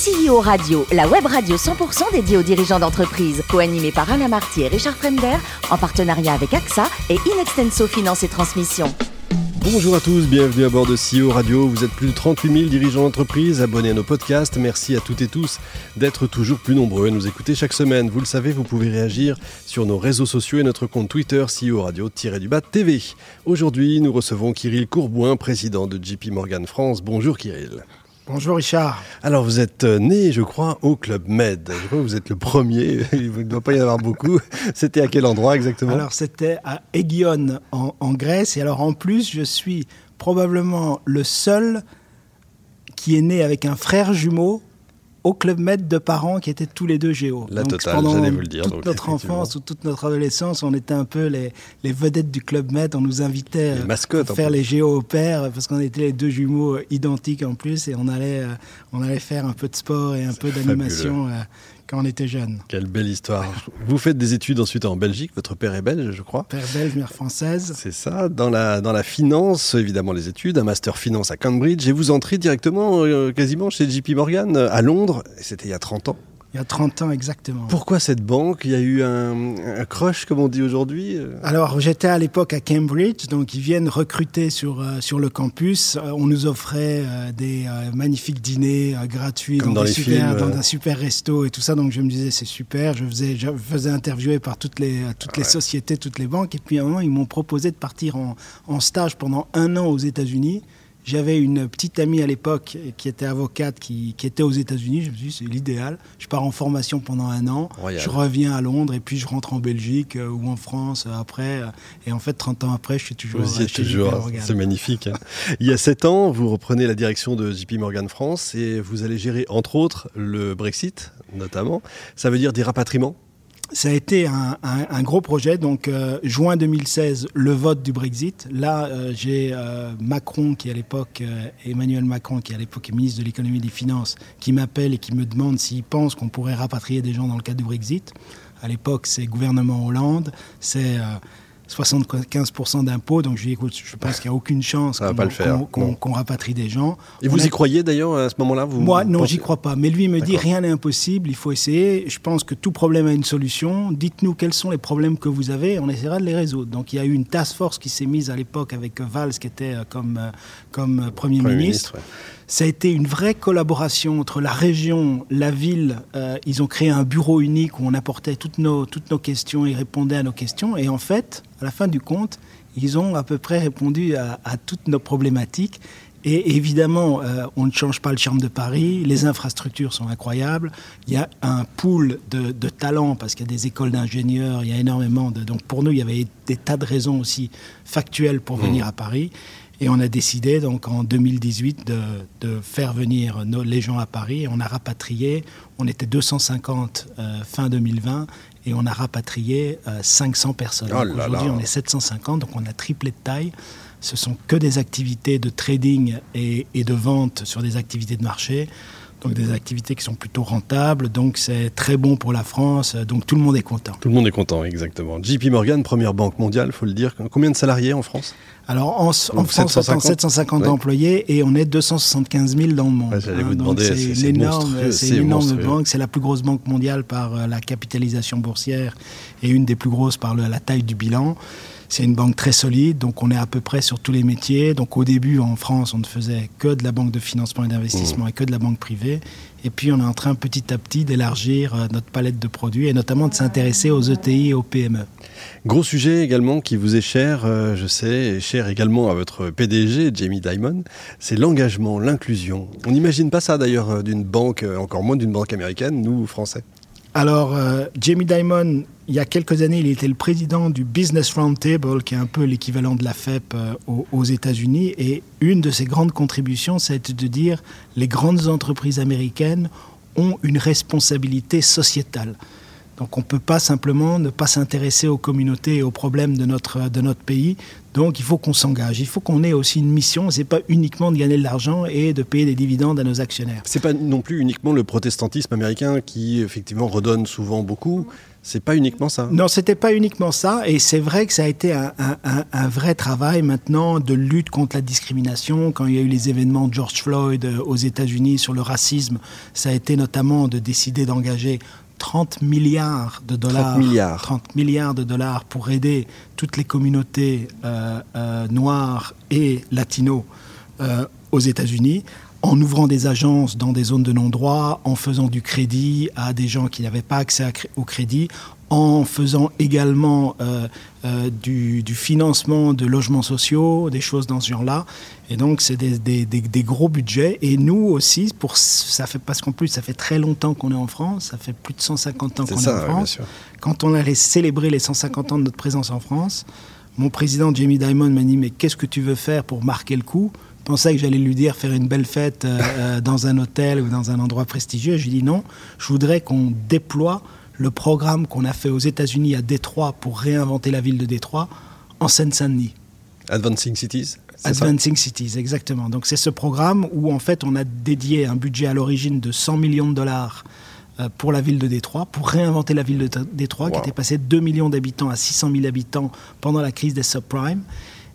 CEO Radio, la web radio 100% dédiée aux dirigeants d'entreprise, co-animée par Alain Marty et Richard Fremder, en partenariat avec AXA et Inextenso Finance et Transmission. Bonjour à tous, bienvenue à bord de CEO Radio. Vous êtes plus de 38 000 dirigeants d'entreprise abonnés à nos podcasts. Merci à toutes et tous d'être toujours plus nombreux à nous écouter chaque semaine. Vous le savez, vous pouvez réagir sur nos réseaux sociaux et notre compte Twitter CEO Radio-du-bas TV. Aujourd'hui, nous recevons Kirill Courbouin, président de JP Morgan France. Bonjour Kirill. Bonjour Richard. Alors vous êtes euh, né, je crois, au Club Med. Je crois que vous êtes le premier, il ne doit pas y en avoir beaucoup. C'était à quel endroit exactement? Alors c'était à Aegion en, en Grèce. Et alors en plus, je suis probablement le seul qui est né avec un frère jumeau au Club Med de parents qui étaient tous les deux géo. La totale, j'allais vous le dire. Toute donc, notre enfance ou toute notre adolescence, on était un peu les, les vedettes du Club Med. On nous invitait Les euh, mascottes, faire les géos au père parce qu'on était les deux jumeaux euh, identiques en plus et on allait, euh, on allait faire un peu de sport et un peu d'animation quand on était jeune. Quelle belle histoire. Vous faites des études ensuite en Belgique. Votre père est belge, je crois. Père belge, mère française. C'est ça, dans la, dans la finance, évidemment les études, un master finance à Cambridge, et vous entrez directement, euh, quasiment chez JP Morgan, euh, à Londres, et c'était il y a 30 ans. Il y a 30 ans exactement. Pourquoi cette banque? Il y a eu un, un crush, comme on dit aujourd'hui euh? Alors, j'étais à l'époque à Cambridge, donc ils viennent recruter sur, euh, sur le campus. Euh, on nous offrait euh, des magnifiques dîners gratuits dans des les super, films, dans un super resto et tout ça. Donc, je me disais, c'est super. Je faisais, je faisais interviewer par toutes les, toutes les sociétés, toutes les banques. Et puis, à un moment, ils m'ont proposé de partir en, en stage pendant un an aux États-Unis. J'avais une petite amie à l'époque qui était avocate, qui, qui était aux États-Unis. Je me suis dit, c'est l'idéal. Je pars en formation pendant un an. Royal. Je reviens à Londres et puis je rentre en Belgique euh, ou en France euh, après. euh, et en fait, 30 ans après, je suis toujours. Vous y euh, êtes toujours, c'est magnifique. hein. Il y a 7 ans, vous reprenez la direction de JP Morgan France, et vous allez gérer, entre autres, le Brexit, notamment. Ça veut dire des rapatriements Ça a été un, un- un gros projet. Donc, euh, juin 2016, le vote du Brexit. Là, euh, j'ai euh, Macron, qui à l'époque, euh, Emmanuel Macron, qui à l'époque est ministre de l'économie et des finances, qui m'appelle et qui me demande s'il pense qu'on pourrait rapatrier des gens dans le cadre du Brexit. À l'époque, c'est gouvernement Hollande, c'est euh, 75% d'impôts. Donc, je lui dis, écoute, je pense qu'il n'y a aucune chance qu'on rapatrie des gens. Et On vous a- y croyez d'ailleurs à ce moment-là moi, non, pensez- j'y crois pas. Mais lui me dit rien n'est impossible, il faut essayer. Je pense que tout problème a une solution. Dites-nous quels sont les problèmes que vous avez, on essaiera de les résoudre. Donc il y a eu une task force qui s'est mise à l'époque avec Valls qui était euh, comme, euh, comme euh, Premier, Premier ministre. ministre, ouais. Ça a été une vraie collaboration entre la région, la ville. Euh, ils ont créé un bureau unique où on apportait toutes nos, toutes nos questions, ils répondaient à nos questions. Et en fait, à la fin du compte, ils ont à peu près répondu à, à toutes nos problématiques. Et évidemment, euh, on ne change pas le charme de Paris. Les infrastructures sont incroyables. Il y a un pool de, de talents parce qu'il y a des écoles d'ingénieurs. Il y a énormément de. Donc pour nous, il y avait des tas de raisons aussi factuelles pour venir à Paris. Et on a décidé donc en 2018 de, de faire venir nos, les gens à Paris. Et on a rapatrié. On était 250 euh, fin 2020 et on a rapatrié euh, 500 personnes. Oh Aujourd'hui, on est 750, donc on a triplé de taille. Ce sont que des activités de trading et, et de vente sur des activités de marché. Donc des activités qui sont plutôt rentables. Donc c'est très bon pour la France. Donc tout le monde est content. Tout le monde est content, exactement. JP Morgan, première banque mondiale, faut le dire. Combien de salariés en France? Alors en, France, on 750, 750 ouais. employés et on est 275 000 dans le monde. Ouais, j'allais vous donc demander, c'est- une énorme, c'est une énorme banque. C'est la plus grosse banque mondiale par euh, la capitalisation boursière et une des plus grosses par la taille du bilan. C'est une banque très solide, donc on est à peu près sur tous les métiers. Donc au début, en France, on ne faisait que de la banque de financement et d'investissement Mmh. et que de la banque privée. Et puis on est en train petit à petit d'élargir euh, notre palette de produits et notamment de s'intéresser aux ETI et aux PME. Gros sujet également qui vous est cher, euh, je sais, et cher également à votre PDG, Jamie Dimon, c'est l'engagement, l'inclusion. On n'imagine pas ça d'ailleurs euh, d'une banque, encore moins d'une banque américaine, nous, Français. Alors, euh, Jamie Dimon, il y a quelques années, il était le président du Business Roundtable, qui est un peu l'équivalent de la FEP euh, aux, aux États-Unis. Et une de ses grandes contributions, c'est de dire les grandes entreprises américaines ont une responsabilité sociétale. Donc on ne peut pas simplement ne pas s'intéresser aux communautés et aux problèmes de notre, de notre pays. Donc il faut qu'on s'engage. Il faut qu'on ait aussi une mission. Ce n'est pas uniquement de gagner de l'argent et de payer des dividendes à nos actionnaires. C'est pas non plus uniquement le protestantisme américain qui effectivement redonne souvent beaucoup. c'est pas uniquement ça. Non, c'était pas uniquement ça, et c'est vrai que ça a été un, un, vrai travail maintenant de lutte contre la discrimination. Quand il y a eu les événements de George Floyd euh, aux États-Unis sur le racisme, ça a été notamment de décider d'engager 30 milliards de dollars, 30 milliards. 30 milliards de dollars pour aider toutes les communautés euh, euh, noires et latinos aux États-Unis en ouvrant des agences dans des zones de non-droit, en faisant du crédit à des gens qui n'avaient pas accès au crédit, en faisant également euh, euh, du, financement de logements sociaux, des choses dans ce genre-là. Et donc, c'est des, gros budgets. Et nous aussi, pour, ça fait, parce qu'en plus, ça fait très longtemps qu'on est en France, ça fait plus de 150 ans qu'on est, en France. Quand on allait célébrer les 150 ans de notre présence en France, mon président Jamie Dimon m'a dit Mais qu'est-ce que tu veux faire pour marquer le coup? Pensais que j'allais lui dire faire une belle fête euh, dans un hôtel ou dans un endroit prestigieux. Je lui dis non, je voudrais qu'on déploie le programme qu'on a fait aux États-Unis à Détroit pour réinventer la ville de Détroit en Seine-Saint-Denis. Advancing Cities Advancing Cities, exactement. Donc c'est ce programme où en fait on a dédié un budget à l'origine de 100 millions de dollars euh, pour la ville de Détroit, pour réinventer la ville de Détroit, qui était passée de 2 millions d'habitants à 600 000 habitants pendant la crise des subprimes.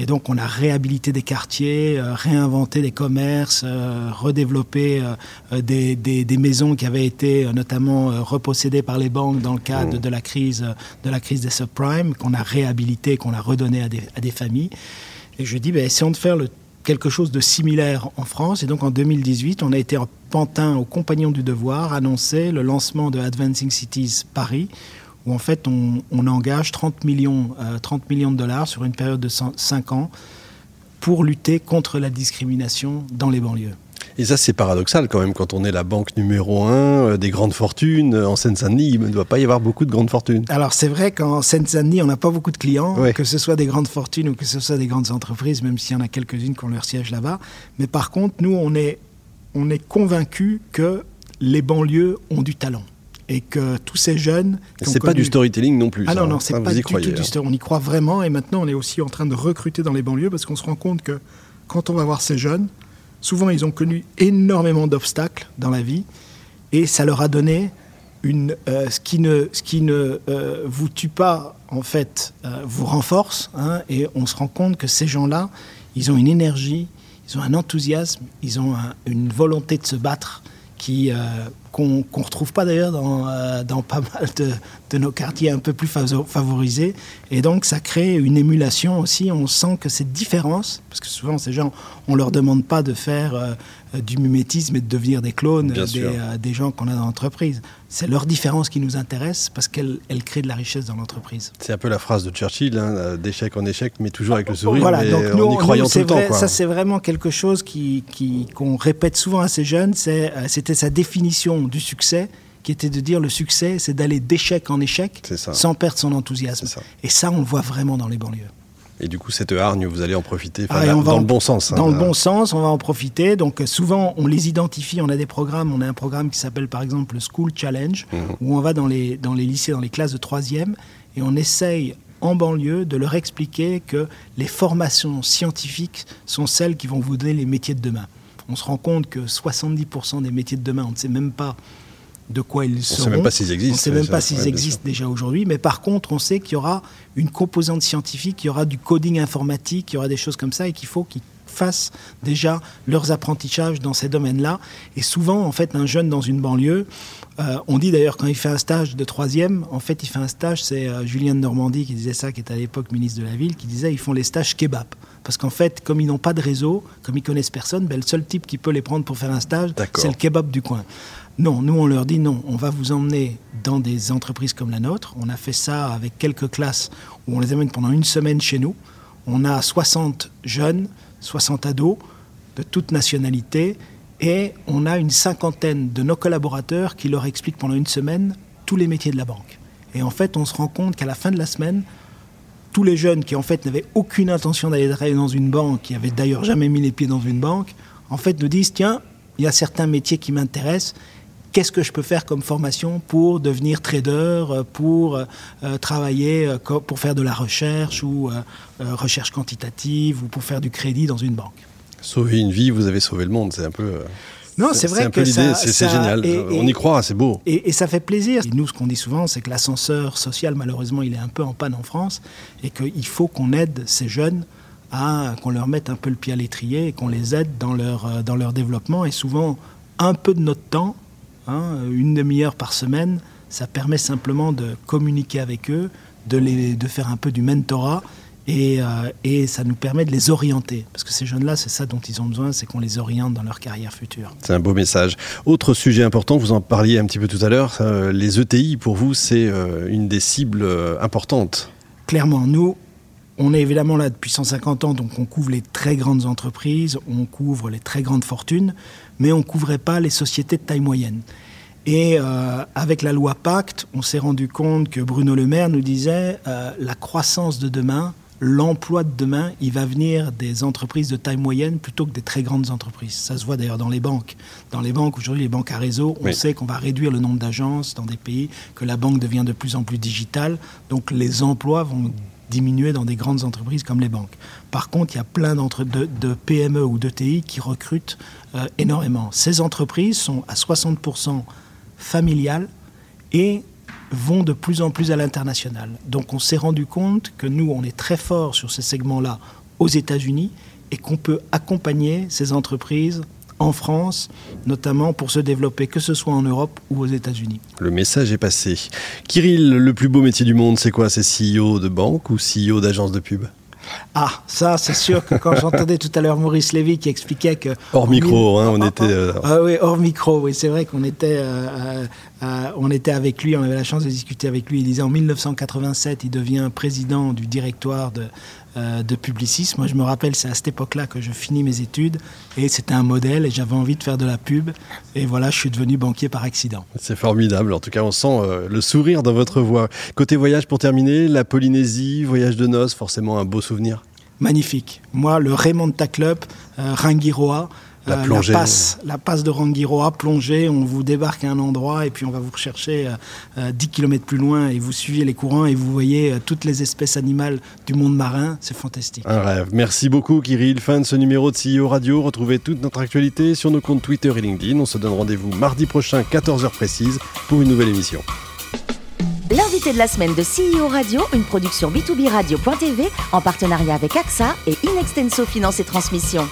Et donc, on a réhabilité des quartiers, euh, réinventé des commerces, euh, redéveloppé euh, des, des, maisons qui avaient été notamment repossédées par les banques dans le cadre mmh. de la crise, de la crise des subprimes, qu'on a réhabilité, qu'on a redonné à des, à des, familles. Et je dis, ben, essayons de faire le, quelque chose de similaire en France. Et donc, en 2018, on a été en pantin aux Compagnons du Devoir, annoncé le lancement de Advancing Cities Paris, où en fait on, engage 30 millions, 30 euh, millions de dollars sur une période de 5 ans pour lutter contre la discrimination dans les banlieues. Et ça, c'est paradoxal quand même, quand on est la banque numéro un euh, des grandes fortunes. En Seine-Saint-Denis, il ne doit pas y avoir beaucoup de grandes fortunes. Alors, c'est vrai qu'en Seine-Saint-Denis, on n'a pas beaucoup de clients, que ce soit des grandes fortunes ou que ce soit des grandes entreprises, même s'il y en a quelques-unes qui ont leur siège là-bas. Mais par contre, nous, on est, on est convaincus que les banlieues ont du talent et que tous ces jeunes. C'est pas du storytelling non plus. Ah non, non, c'est pas du tout du storytelling. On y croit vraiment et maintenant on est aussi en train de recruter dans les banlieues parce qu'on se rend compte que quand on va voir ces jeunes, souvent ils ont connu énormément d'obstacles dans la vie et ça leur a donné une, euh, ce qui ne, ce qui ne euh, vous tue pas, en fait, euh, vous renforce. Hein, et on se rend compte que ces gens-là, ils ont une énergie, ils ont un enthousiasme, ils ont une volonté de se battre qui qu'on ne retrouve pas d'ailleurs dans, euh, dans, pas mal de, nos quartiers un peu plus favorisés. Et donc ça crée une émulation aussi. On sent que cette différence, parce que souvent ces gens, on ne leur demande pas de faire euh, du mimétisme et de devenir des clones des, euh, des, gens qu'on a dans l'entreprise. C'est leur différence qui nous intéresse parce qu'elle elle crée de la richesse dans l'entreprise. C'est un peu la phrase de Churchill, hein, d'échec en échec, mais toujours avec le sourire, voilà, mais donc nous, en y croyant tout le temps. Ça c'est vraiment quelque chose qu'on qui, qu'on répète souvent à ces jeunes, c'était sa définition du succès qui était de dire le succès, c'est d'aller d'échec en échec sans perdre son enthousiasme. Et ça, on le voit vraiment dans les banlieues. Et du coup, cette hargne, vous allez en profiter ah, dans le bon sens. Hein, dans le bon sens, on va en profiter. Donc souvent, on les identifie, on a des programmes. On a un programme qui s'appelle par exemple le School Challenge, mhm. où on va dans les, dans les lycées, dans les classes de troisième, et on essaye en banlieue de leur expliquer que les formations scientifiques sont celles qui vont vous donner les métiers de demain on se rend compte que 70% des métiers de demain, on ne sait même pas de quoi ils seront. On ne sait même pas s'ils existent. On ne sait même pas s'ils existent déjà aujourd'hui. Mais par contre, on sait qu'il y aura une composante scientifique, qu'il y aura du coding informatique, qu'il y aura des choses comme ça et qu'il faut qu'ils fassent déjà leurs apprentissages dans ces domaines-là. Et souvent, en fait, un jeune dans une banlieue, euh, on dit d'ailleurs quand il fait un stage de troisième, en fait, il fait un stage, c'est euh, Julien de Normandie qui disait ça, qui était à l'époque ministre de la Ville, qui disait ils font les stages kebab. Parce qu'en fait, comme ils n'ont pas de réseau, comme ils connaissent personne, ben, le seul type qui peut les prendre pour faire un stage, c'est le kebab du coin. Non, nous on leur dit non, on va vous emmener dans des entreprises comme la nôtre. On a fait ça avec quelques classes où on les amène pendant une semaine chez nous. On a 60 jeunes, 60 ados de toute nationalité et on a une cinquantaine de nos collaborateurs qui leur expliquent pendant une semaine tous les métiers de la banque. Et en fait, on se rend compte qu'à la fin de la semaine, tous les jeunes qui en fait n'avaient aucune intention d'aller travailler dans une banque, qui avaient d'ailleurs jamais mis les pieds dans une banque, en fait nous disent tiens, il y a certains métiers qui m'intéressent. Qu'est-ce que je peux faire comme formation pour devenir trader, pour euh, travailler, euh, pour faire de la recherche ou euh, recherche quantitative ou pour faire du crédit dans une banque? Sauver une vie, vous avez sauvé le monde, c'est un peu. Non, c'est vrai un peu que c'est génial. et- On y croit, c'est beau. Et, et ça fait plaisir. Nous, ce qu'on dit souvent, c'est que l'ascenseur social, malheureusement, il est un peu en panne en France et qu'il faut qu'on aide ces jeunes à qu'on leur mette un peu le pied à l'étrier et qu'on les aide dans leur, euh, dans leur développement. Et souvent, un peu de notre temps, hein, une demi-heure par semaine, ça permet simplement de communiquer avec eux, de, les, de faire un peu du mentorat. Et, euh, et ça nous permet de les orienter. Parce que ces jeunes-là, c'est ça dont ils ont besoin, c'est qu'on les oriente dans leur carrière future. C'est un beau message. Autre sujet important, vous en parliez un petit peu tout à l'heure, euh, les ETI, pour vous, c'est euh, une des cibles euh, importantes. clairement, nous, on est évidemment là depuis 150 ans, donc on couvre les très grandes entreprises, on couvre les très grandes fortunes, mais on ne couvrait pas les sociétés de taille moyenne. Et euh, avec la loi Pacte, on s'est rendu compte que Bruno Le Maire nous disait euh, la croissance de demain, l'emploi de demain, il va venir des entreprises de taille moyenne plutôt que des très grandes entreprises. Ça se voit d'ailleurs dans les banques. Dans les banques, aujourd'hui, les banques à réseau, on Oui. sait qu'on va réduire le nombre d'agences dans des pays, que la banque devient de plus en plus digitale. Donc les emplois vont diminuer dans des grandes entreprises comme les banques. Par contre, il y a plein de, PME ou d'ETI qui recrutent euh, énormément. Ces entreprises sont à 60% familiales et vont de plus en plus à l'international. Donc on s'est rendu compte que nous, on est très fort sur ces segments-là aux États-Unis et qu'on peut accompagner ces entreprises en France, notamment pour se développer, que ce soit en Europe ou aux États-Unis. Le message est passé. Kirill, le plus beau métier du monde, c'est quoi? C'est CEO de banque ou CEO d'agence de pub? Ah, ça, c'est sûr que quand j'entendais tout à l'heure Maurice Lévy qui expliquait que... Hors micro, hein, on Ah, était, ah, euh, ah oui, hors micro, oui, c'est vrai qu'on était, euh, euh, euh, on était avec lui, on avait la chance de discuter avec lui. Il disait en 1987, il devient président du directoire de, euh, de Publicis. Moi, je me rappelle, c'est à cette époque-là que je finis mes études et c'était un modèle et j'avais envie de faire de la pub. Et voilà, je suis devenu banquier par accident. C'est formidable. En tout cas, on sent euh, le sourire dans votre voix. Côté voyage, pour terminer, la Polynésie, voyage de noces, forcément un beau souvenir. Magnifique. Moi, le Raymond Club, euh, Rangiroa, La euh, plongée. passe, la passe de Rangiroa, plongée, on vous débarque à un endroit et puis on va vous rechercher euh, euh, 10 km plus loin et vous suivez les courants et vous voyez euh, toutes les espèces animales du monde marin. C'est fantastique. Un rêve. Merci beaucoup, Kirill. Fin de ce numéro de CEO Radio. Retrouvez toute notre actualité sur nos comptes Twitter et LinkedIn. On se donne rendez-vous mardi prochain, 14h précise, pour une nouvelle émission. L'invité de la semaine de CEO Radio, une production B2B Radio.tv en partenariat avec AXA et Inextenso Finance et Transmission.